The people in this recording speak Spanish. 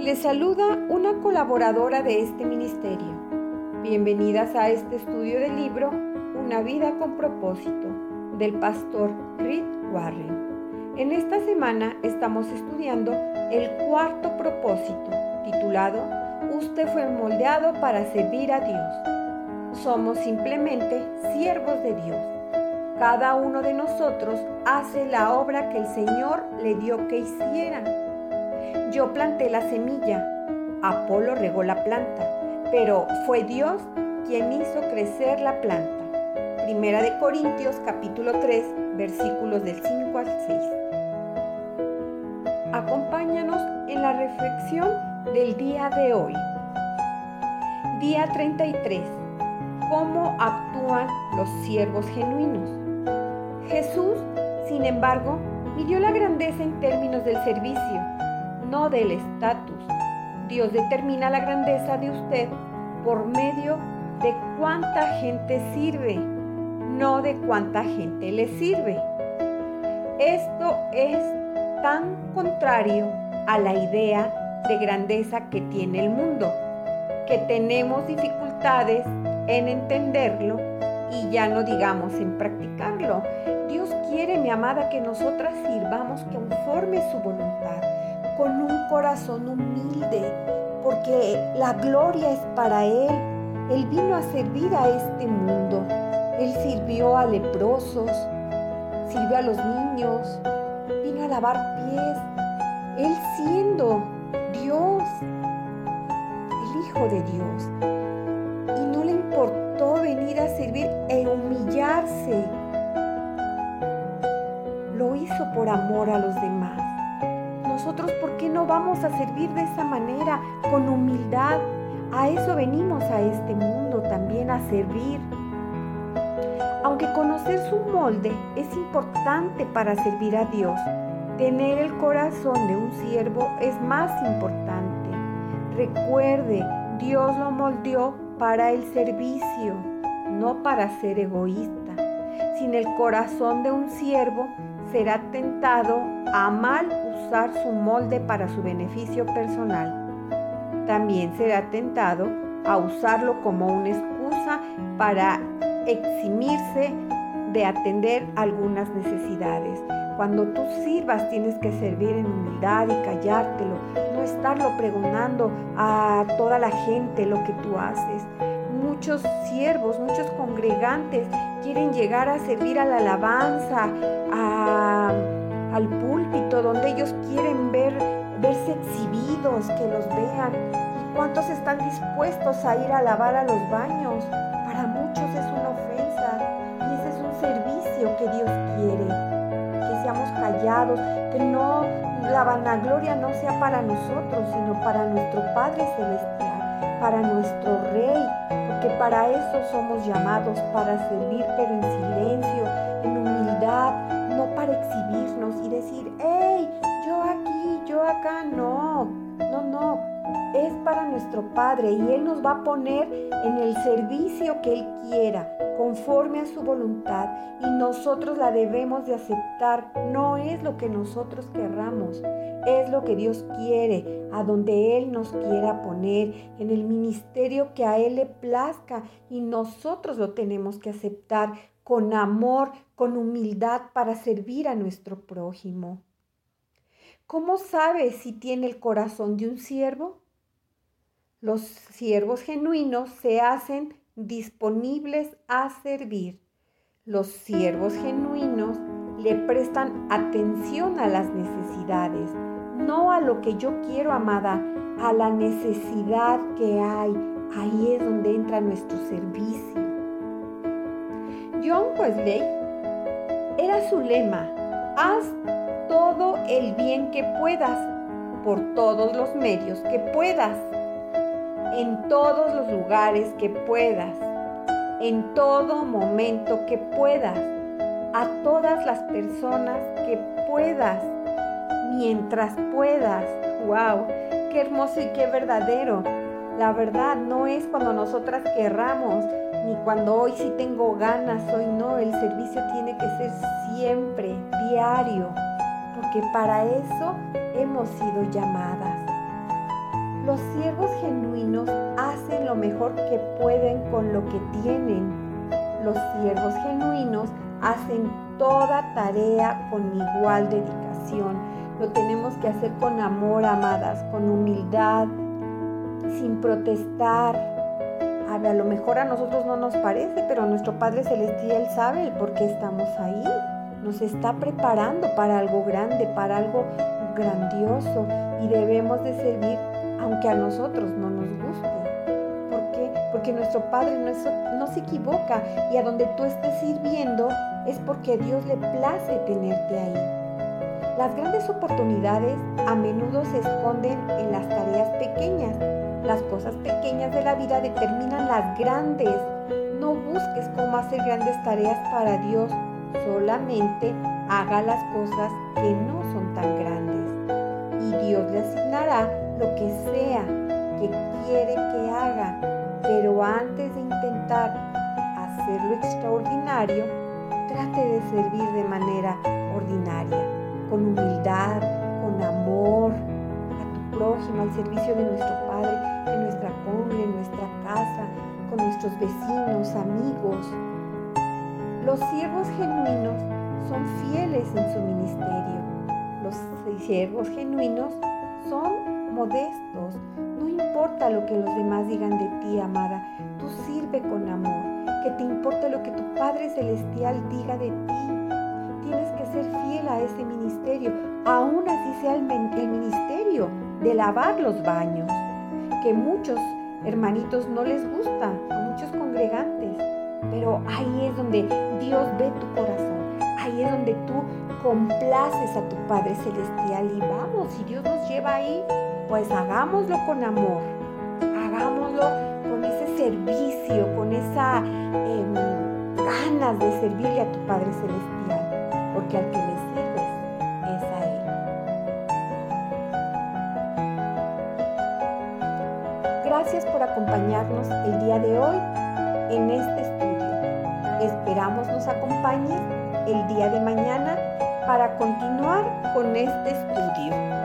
Les saluda una colaboradora de este ministerio. Bienvenidas a este estudio del libro Una vida con propósito del pastor Rick Warren. En esta semana estamos estudiando el cuarto propósito titulado Usted fue moldeado para servir a Dios. Somos simplemente siervos de Dios. Cada uno de nosotros hace la obra que el Señor le dio que hiciera yo planté la semilla, Apolo regó la planta, pero fue Dios quien hizo crecer la planta. Primera de Corintios capítulo 3 versículos del 5 al 6. Acompáñanos en la reflexión del día de hoy. Día 33. ¿Cómo actúan los siervos genuinos? Jesús, sin embargo, midió la grandeza en términos del servicio no del estatus. Dios determina la grandeza de usted por medio de cuánta gente sirve, no de cuánta gente le sirve. Esto es tan contrario a la idea de grandeza que tiene el mundo, que tenemos dificultades en entenderlo y ya no digamos en practicarlo. Dios quiere, mi amada, que nosotras sirvamos conforme su voluntad con un corazón humilde, porque la gloria es para Él. Él vino a servir a este mundo. Él sirvió a leprosos, sirvió a los niños, vino a lavar pies. Él siendo Dios, el Hijo de Dios. Y no le importó venir a servir e humillarse. Lo hizo por amor a los demás ¿por qué no vamos a servir de esa manera, con humildad? A eso venimos a este mundo también, a servir. Aunque conocer su molde es importante para servir a Dios, tener el corazón de un siervo es más importante. Recuerde, Dios lo moldeó para el servicio, no para ser egoísta. Sin el corazón de un siervo, será tentado a mal su molde para su beneficio personal. También será tentado a usarlo como una excusa para eximirse de atender algunas necesidades. Cuando tú sirvas tienes que servir en humildad y callártelo, no estarlo preguntando a toda la gente lo que tú haces. Muchos siervos, muchos congregantes quieren llegar a servir a la alabanza, al púlpito, donde ellos quieren ver, verse exhibidos, que los vean. ¿Y cuántos están dispuestos a ir a lavar a los baños? Para muchos es una ofensa y ese es un servicio que Dios quiere. Que seamos callados, que no la vanagloria no sea para nosotros, sino para nuestro Padre Celestial, para nuestro Rey, porque para eso somos llamados, para servir, pero en silencio, en humildad, no para exhibirnos y decir, hey, yo aquí, yo acá, no, no, no. Es para nuestro Padre y Él nos va a poner en el servicio que Él quiera, conforme a su voluntad, y nosotros la debemos de aceptar. No es lo que nosotros querramos, es lo que Dios quiere, a donde Él nos quiera poner, en el ministerio que a Él le plazca, y nosotros lo tenemos que aceptar con amor, con humildad para servir a nuestro prójimo. ¿Cómo sabe si tiene el corazón de un siervo? Los siervos genuinos se hacen disponibles a servir. Los siervos genuinos le prestan atención a las necesidades, no a lo que yo quiero, amada, a la necesidad que hay. Ahí es donde entra nuestro servicio. John Wesley era su lema, haz todo el bien que puedas, por todos los medios que puedas, en todos los lugares que puedas, en todo momento que puedas, a todas las personas que puedas, mientras puedas. ¡Wow! ¡Qué hermoso y qué verdadero! La verdad no es cuando nosotras querramos, ni cuando hoy sí tengo ganas, hoy no. El servicio tiene que ser siempre, diario, porque para eso hemos sido llamadas. Los siervos genuinos hacen lo mejor que pueden con lo que tienen. Los siervos genuinos hacen toda tarea con igual dedicación. Lo tenemos que hacer con amor, amadas, con humildad, sin protestar. A, lo mejor a nosotros no nos parece, pero nuestro Padre Celestial sabe el por qué estamos ahí. Nos está preparando para algo grande, para algo grandioso y debemos de servir aunque a nosotros no nos guste. ¿Por qué? Porque nuestro Padre no, no se equivoca y a donde tú estés sirviendo es porque a Dios le place tenerte ahí. Las grandes oportunidades a menudo se esconden en las tareas pequeñas. Las cosas pequeñas de la vida determinan las grandes. No busques cómo hacer grandes tareas para Dios. Solamente haga las cosas que no son tan grandes. Y Dios le asignará lo que sea que quiere que haga. Pero antes de intentar hacer lo extraordinario, trate de servir de manera ordinaria, con humildad, con amor, a tu prójimo, al servicio de nuestro Padre, con nuestros vecinos, amigos. Los siervos genuinos son fieles en su ministerio. Los siervos genuinos son modestos. No importa lo que los demás digan de ti, amada, tú sirve con amor. Que te importe lo que tu Padre Celestial diga de ti. Tienes que ser fiel a ese ministerio, aún así sea el ministerio de lavar los baños, que muchos hermanitos no les gusta, a muchos congregantes, pero ahí es donde Dios ve tu corazón, ahí es donde tú complaces a tu Padre Celestial y vamos, si Dios nos lleva ahí, pues hagámoslo con amor, hagámoslo con ese servicio, con esa em, ganas de servirle a tu Padre Celestial, porque al que le Gracias por acompañarnos el día de hoy en este estudio. Esperamos nos acompañes el día de mañana para continuar con este estudio.